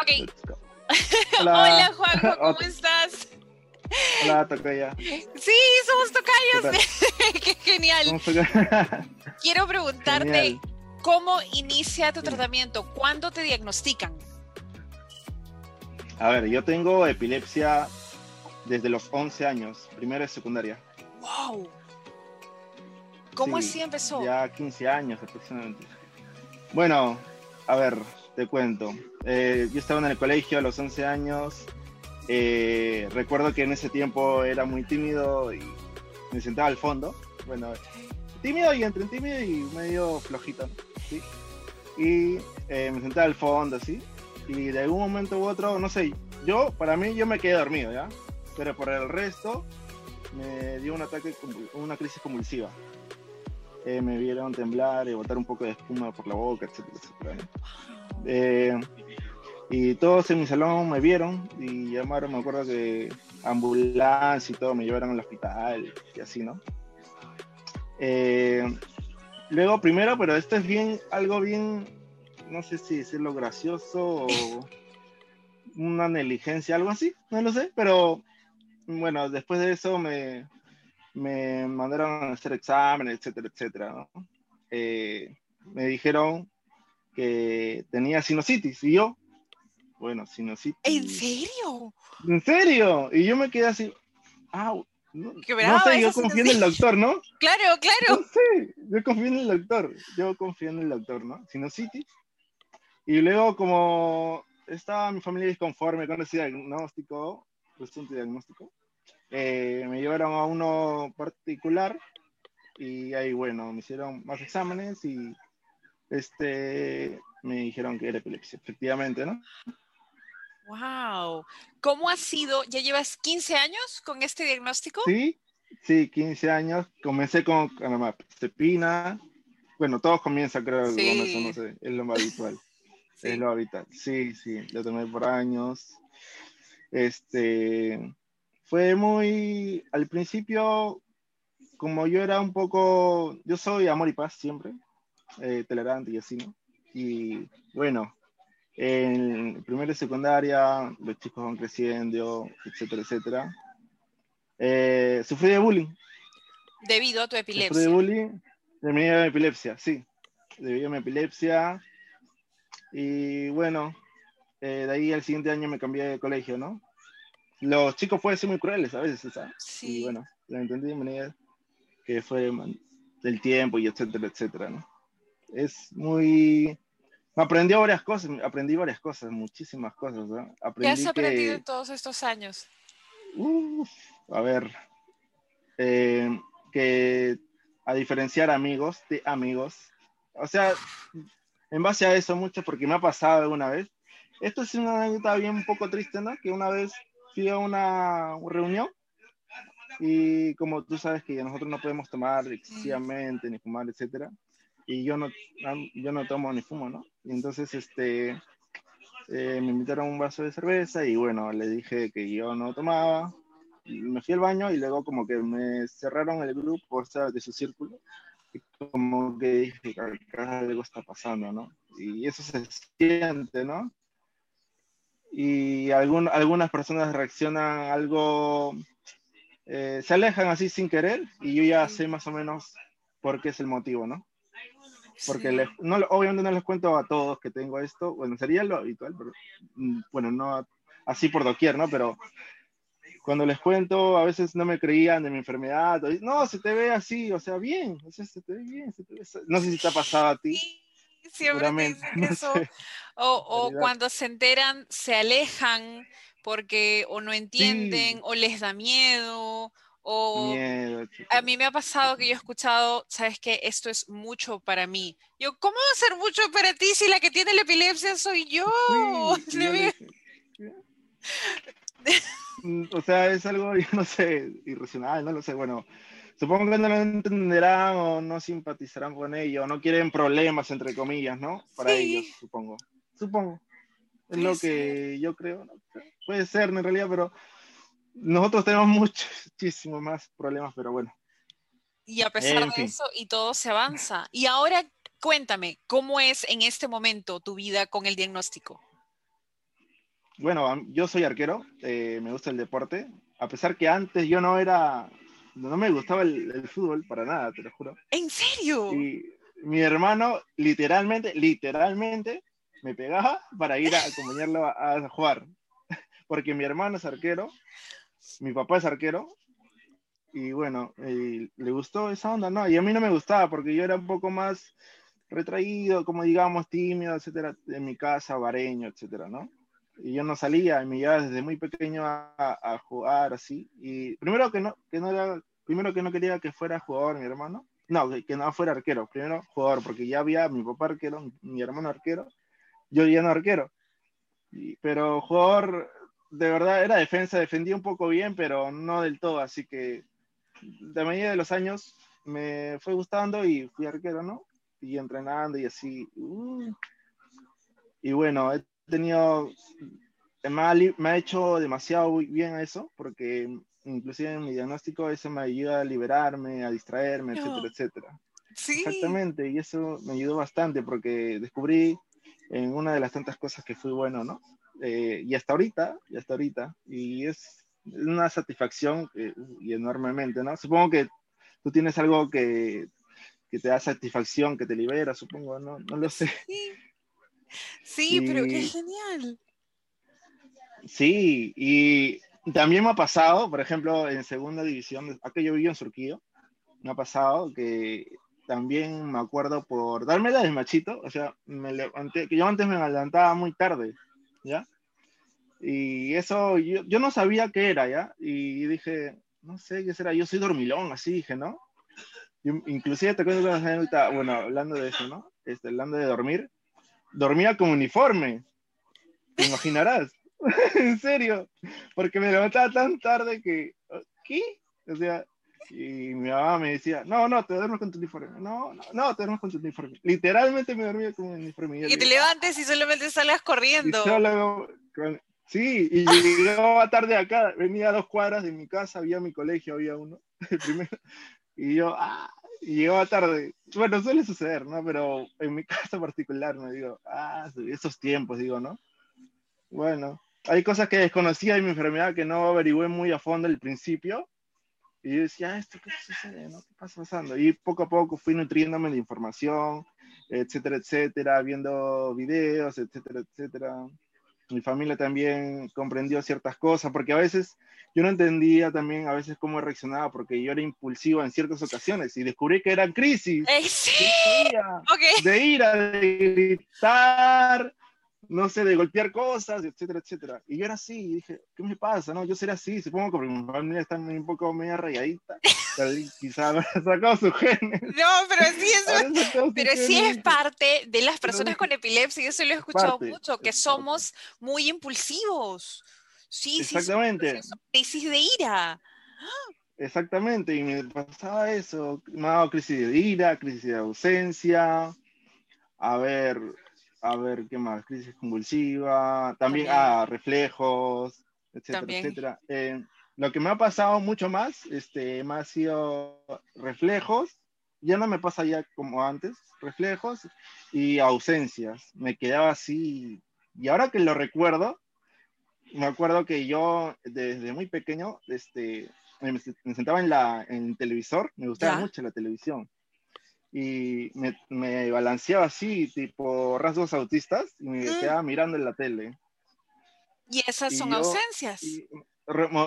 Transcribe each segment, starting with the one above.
Ok. Hola. Juanjo, ¿cómo estás? Hola, Tocaya. Sí, somos tocayos. Qué genial. Quiero preguntarte, ¿cómo inicia tu tratamiento? ¿Cuándo te diagnostican? A ver, yo tengo epilepsia desde los 11 años, primera y secundaria. ¡Wow! ¿Cómo así empezó? Ya 15 años aproximadamente. Bueno, a ver, te cuento. Eh, yo estaba en el colegio a los 11 años. Eh, recuerdo que en ese tiempo era muy tímido y me sentaba al fondo. Bueno, tímido y entre tímido y medio flojito. ¿sí? Y eh, me sentaba al fondo, así. Y de algún momento u otro, no sé, yo, para mí, yo me quedé dormido, ¿ya? Pero por el resto, me dio un ataque, una crisis convulsiva. Eh, me vieron temblar y botar un poco de espuma por la boca, etcétera, etcétera. Eh, y todos en mi salón me vieron y llamaron, me acuerdo que ambulancia y todo, me llevaron al hospital y así, ¿no? Eh, luego, primero, pero esto es bien, algo bien, no sé si decirlo gracioso o una negligencia, algo así, no lo sé, pero bueno, después de eso me, me mandaron a hacer exámenes, etcétera, etcétera. Eh, me dijeron que tenía sinusitis y yo, bueno, sinusitis. ¿En serio? ¿En serio? Y yo me quedé así, ah, no, no sé, yo confío en el doctor, ¿no? Claro, claro. No sé, yo confío en el doctor, yo confío en el doctor, ¿no? Sinusitis. Y luego como estaba mi familia disconforme con ese diagnóstico, presunto diagnóstico, eh, me llevaron a uno particular y ahí, bueno, me hicieron más exámenes y este, me dijeron que era epilepsia, efectivamente, ¿no? ¡Wow! ¿Cómo ha sido? ¿Ya llevas 15 años con este diagnóstico? Sí, sí, 15 años. Comencé con cepina. Bueno, todos comienzan, creo, con eso, no sé, es lo habitual. Es lo habitual. Sí, sí, lo tomé por años. Este, fue muy, al principio, como yo era un poco, yo soy amor y paz siempre, eh, tolerante y así, ¿no? Y bueno, en primera y secundaria, los chicos van creciendo, etcétera, etcétera. Eh, sufrí de bullying. Debido a tu epilepsia. Sufrí de bullying, debido a mi epilepsia, sí. Debido a mi epilepsia. Y bueno, eh, de ahí al siguiente año me cambié de colegio, ¿no? los chicos pueden ser muy crueles a veces, ¿sabes? Sí. Y bueno, lo entendí de manera que fue del tiempo y etcétera, etcétera, ¿no? Es muy... Me aprendió varias cosas, aprendí varias cosas, muchísimas cosas, ¿no? ¿Qué has aprendido en todos estos años? Uf, a ver, eh, que a diferenciar amigos de amigos, o sea, en base a eso mucho, porque me ha pasado alguna vez, esto es una anécdota bien un poco triste, ¿no? Que una vez fui a una reunión y como tú sabes que nosotros no podemos tomar excesivamente ni fumar, etcétera, y yo no, yo no tomo ni fumo, ¿no? Y entonces, este, eh, me invitaron un vaso de cerveza y bueno, le dije que yo no tomaba, me fui al baño y luego como que me cerraron el grupo, o sea, de su círculo, y como que dije, algo está pasando, ¿no? Y eso se siente, ¿no? y algunas personas reaccionan algo, eh, se alejan así sin querer y yo ya sé más o menos por qué es el motivo, ¿no? Porque no, obviamente no les cuento a todos que tengo esto, bueno, sería lo habitual, pero mm, bueno, no así por doquier, ¿no? Pero cuando les cuento, a veces no me creían de mi enfermedad, no, se te ve así, o sea, bien, o sea, se te ve bien, se te ve... no sé si te ha pasado a ti. Siempre eso. O, cuando se enteran, se alejan porque o no entienden o les da miedo. O a mí me ha pasado que yo he escuchado, sabes que esto es mucho para mí. Yo, ¿cómo va a ser mucho para ti si la que tiene la epilepsia soy yo? Mm, o sea, es algo, yo no sé, irracional, no lo sé. Bueno, supongo que no lo entenderán o no simpatizarán con ello, no quieren problemas, entre comillas, ¿no? Para ellos, supongo. Supongo. Es lo que yo creo. Puede ser en realidad, pero nosotros tenemos muchísimo más problemas, pero bueno. Y a pesar de eso, y todo se avanza. Y ahora cuéntame, ¿cómo es en este momento tu vida con el diagnóstico? bueno, yo soy arquero, eh, me gusta el deporte, a pesar que antes yo no era, no me gustaba el, fútbol para nada, te lo juro. ¿En serio? Y mi hermano literalmente, literalmente me pegaba para ir a acompañarlo a, jugar, porque mi hermano es arquero, mi papá es arquero, y bueno, eh, le gustó esa onda, ¿no? Y a mí no me gustaba porque yo era un poco más retraído, como digamos, tímido, etcétera, en mi casa, vareño, etcétera, ¿no? Y yo no salía, y me llevaba desde muy pequeño a, jugar así. Y primero que no, que no era, primero que no quería que fuera jugador mi hermano, no, que, no fuera arquero, primero jugador, porque ya había mi papá arquero, mi, hermano arquero, yo ya no arquero. pero jugador, de verdad, era defensa, defendía un poco bien, pero no del todo, así que de medida de los años me fue gustando y fui arquero, ¿no? Y entrenando y así. Uh. Y bueno, he tenido, me ha, me ha hecho demasiado bien eso, porque inclusive en mi diagnóstico eso me ayuda a liberarme, a distraerme, etcétera, etcétera. Sí. Exactamente, y eso me ayudó bastante porque descubrí en una de las tantas cosas que fui bueno, ¿no? Eh, y hasta ahorita, y hasta ahorita, y es una satisfacción eh, y enormemente, ¿no? Supongo que tú tienes algo que, que, te da satisfacción, que te libera, supongo, ¿no? No lo sé. Sí, pero qué genial. Sí, y también me ha pasado, por ejemplo, en segunda división, acá yo vivo en Surquillo, me ha pasado que también me acuerdo por darme la de machito, o sea, me levanté, que yo antes me levantaba muy tarde, ¿ya? Y eso, yo, yo no sabía qué era, ¿ya? Y dije, no sé qué será, yo soy dormilón, así dije, ¿no? inclusive te cuento una bueno, hablando de eso, ¿no? Este, hablando de dormir, dormía con uniforme, te imaginarás, en serio, porque me levantaba tan tarde que, ¿qué? O sea, y mi mamá me decía, no, no, te duermes con tu uniforme. No, no, no, te duermes con tu uniforme. Literalmente me dormía con un uniforme. Y, te levantes y solamente salgas corriendo. sí, y llegaba tarde acá, venía a dos cuadras de mi casa, había mi colegio, había uno, el primero, y yo, ah, y llegaba tarde. Bueno, suele suceder, ¿no? Pero en mi caso particular, me digo, ah, esos tiempos, digo, ¿no? Bueno, hay cosas que desconocía de mi enfermedad que no averigüé muy a fondo al principio. Y yo decía, ah, ¿esto qué sucede? ¿no? ¿Qué pasa pasando? Y poco a poco fui nutriéndome de información, etcétera, etcétera, viendo videos, etcétera, etcétera. Mi familia también comprendió ciertas cosas, porque a veces yo no entendía también a veces cómo reaccionaba, porque yo era impulsivo en ciertas ocasiones y descubrí que eran crisis. ¿Eh, sí? De ira, de gritar, no sé, de golpear cosas, etcétera, etcétera. Y yo era así, y dije, ¿qué me pasa? No, yo seré así, supongo que mi familia está un poco media rayadita, quizás habrá sacado su genes. No, pero sí, eso, pero sí es parte de las personas con epilepsia, y eso lo he escuchado mucho, que somos muy impulsivos. Sí, Exactamente. sí, crisis de ira. Exactamente, y me pasaba eso, me ha dado crisis de ira, crisis de ausencia, a ver, a ver, ¿qué más? Crisis convulsiva, también, ah, reflejos, etcétera, etcétera. Eh, lo que me ha pasado mucho más, este, me ha sido reflejos, ya no me pasa ya como antes, reflejos y ausencias. Me quedaba así, y ahora que lo recuerdo, me acuerdo que yo desde muy pequeño, este, me, sentaba en, la, en el televisor, me gustaba mucho la televisión y me, me, balanceaba así, tipo rasgos autistas, y me mm. quedaba mirando en la tele. ¿Y esas son ausencias?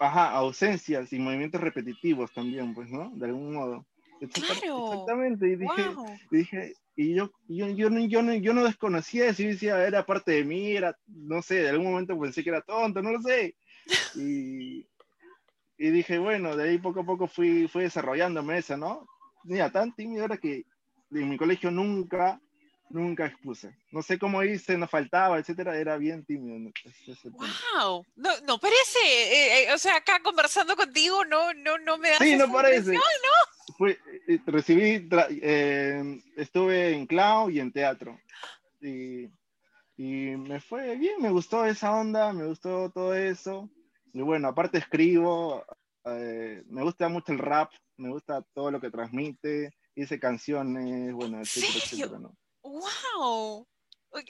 ajá, ausencias y movimientos repetitivos también, pues, ¿no? De algún modo. Claro. Exactamente, y dije, y dije, y yo, yo, yo, yo, no, yo no desconocía eso, y decía, era parte de mí, era, no sé, de algún momento pensé que era tonto, no lo sé. Y, y dije, bueno, de ahí poco a poco fui, fui desarrollándome eso, ¿no? Mira, tan tímido era que en mi colegio nunca, nunca expuse. No sé cómo hice, nos faltaba, etcétera, era bien tímido. ¡Wow! No, no parece, eh, eh, o sea, acá conversando contigo no, no, no me da. Sí, no parece. No, no. Fue, eh, recibí, estuve en clown y en teatro. Y, y me fue bien, me gustó esa onda, me gustó todo eso. Y bueno, aparte escribo, me gusta mucho el rap, me gusta todo lo que transmite hice canciones, bueno, etcétera, etcétera, ¿no? ¡Wow!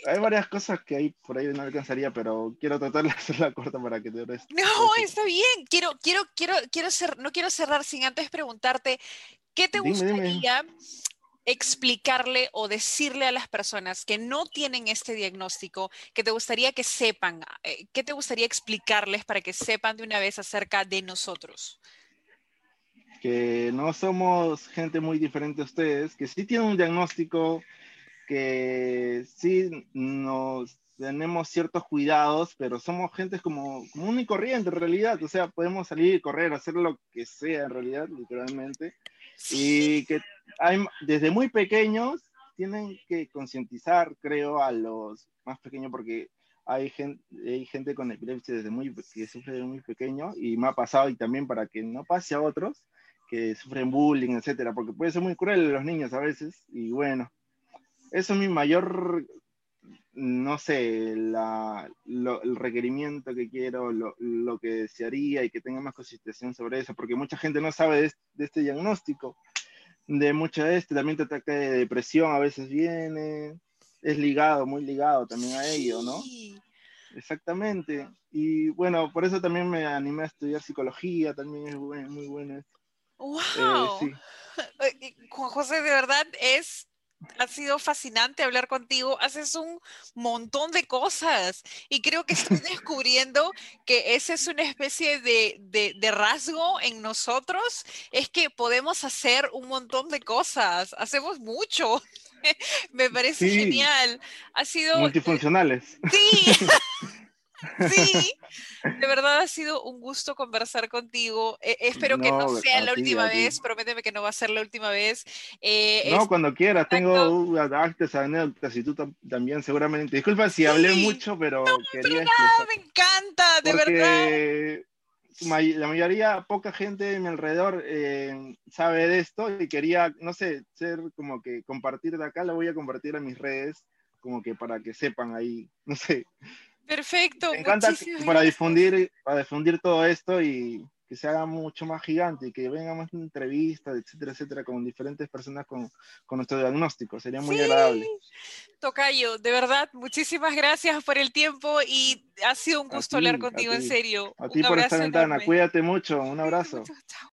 hay varias cosas que hay por ahí no alcanzaría, pero quiero tratar de hacerla corta para que te des. No, está bien. Quiero, quiero, quiero, quiero ser, no quiero cerrar sin antes preguntarte, ¿qué te gustaría explicarle o decirle a las personas que no tienen este diagnóstico, que te gustaría que sepan, eh, qué te gustaría explicarles para que sepan de una vez acerca de nosotros? Que no somos gente muy diferente a ustedes, que sí tienen un diagnóstico, que sí nos tenemos ciertos cuidados, pero somos gente como común y corriente en realidad, o sea, podemos salir y correr, hacer lo que sea en realidad, literalmente, y que hay, desde muy pequeños tienen que concientizar, creo, a los más pequeños, porque hay gente, hay gente con epilepsia desde muy, que sufre desde muy pequeño, y me ha pasado, y también para que no pase a otros, que sufren bullying, etcétera, porque puede ser muy cruel los niños a veces, y bueno, eso es mi mayor, no sé, el requerimiento que quiero, lo, que desearía y que tenga más consideración sobre eso, porque mucha gente no sabe de, este diagnóstico, de mucha de este, también te ataque de depresión a veces viene, es ligado, muy ligado también a ello, ¿no? Exactamente. Y bueno, por eso también me animé a estudiar psicología, también es muy bueno. ¡Wow! Eh, Juan José, de verdad es ha sido fascinante hablar contigo. Haces un montón de cosas y creo que estoy descubriendo que esa es una especie de, de, rasgo en nosotros, es que podemos hacer un montón de cosas, hacemos mucho. Me parece genial. Ha sido... Multifuncionales. Sí. Sí, de verdad ha sido un gusto conversar contigo. E, espero que no sea la última vez, prométeme que no va a ser la última vez. Eh, no, cuando quieras, tengo actas, anécdotas y tú también seguramente. Disculpa si hablé mucho, pero quería... me encanta, de verdad. La mayoría, poca gente de mi alrededor eh, sabe de esto y quería, no sé, ser como que compartir de acá, lo voy a compartir a mis redes, como que para que sepan ahí, no sé. Perfecto. Me encanta para difundir, para difundir todo esto y que se haga mucho más gigante y que vengan más entrevistas, etcétera, etcétera, con diferentes personas con, con nuestro diagnóstico. Sería muy agradable. Tocayo, de verdad, muchísimas gracias por el tiempo y ha sido un gusto hablar contigo, en serio. A ti por esta ventana. Cuídate mucho. Un abrazo.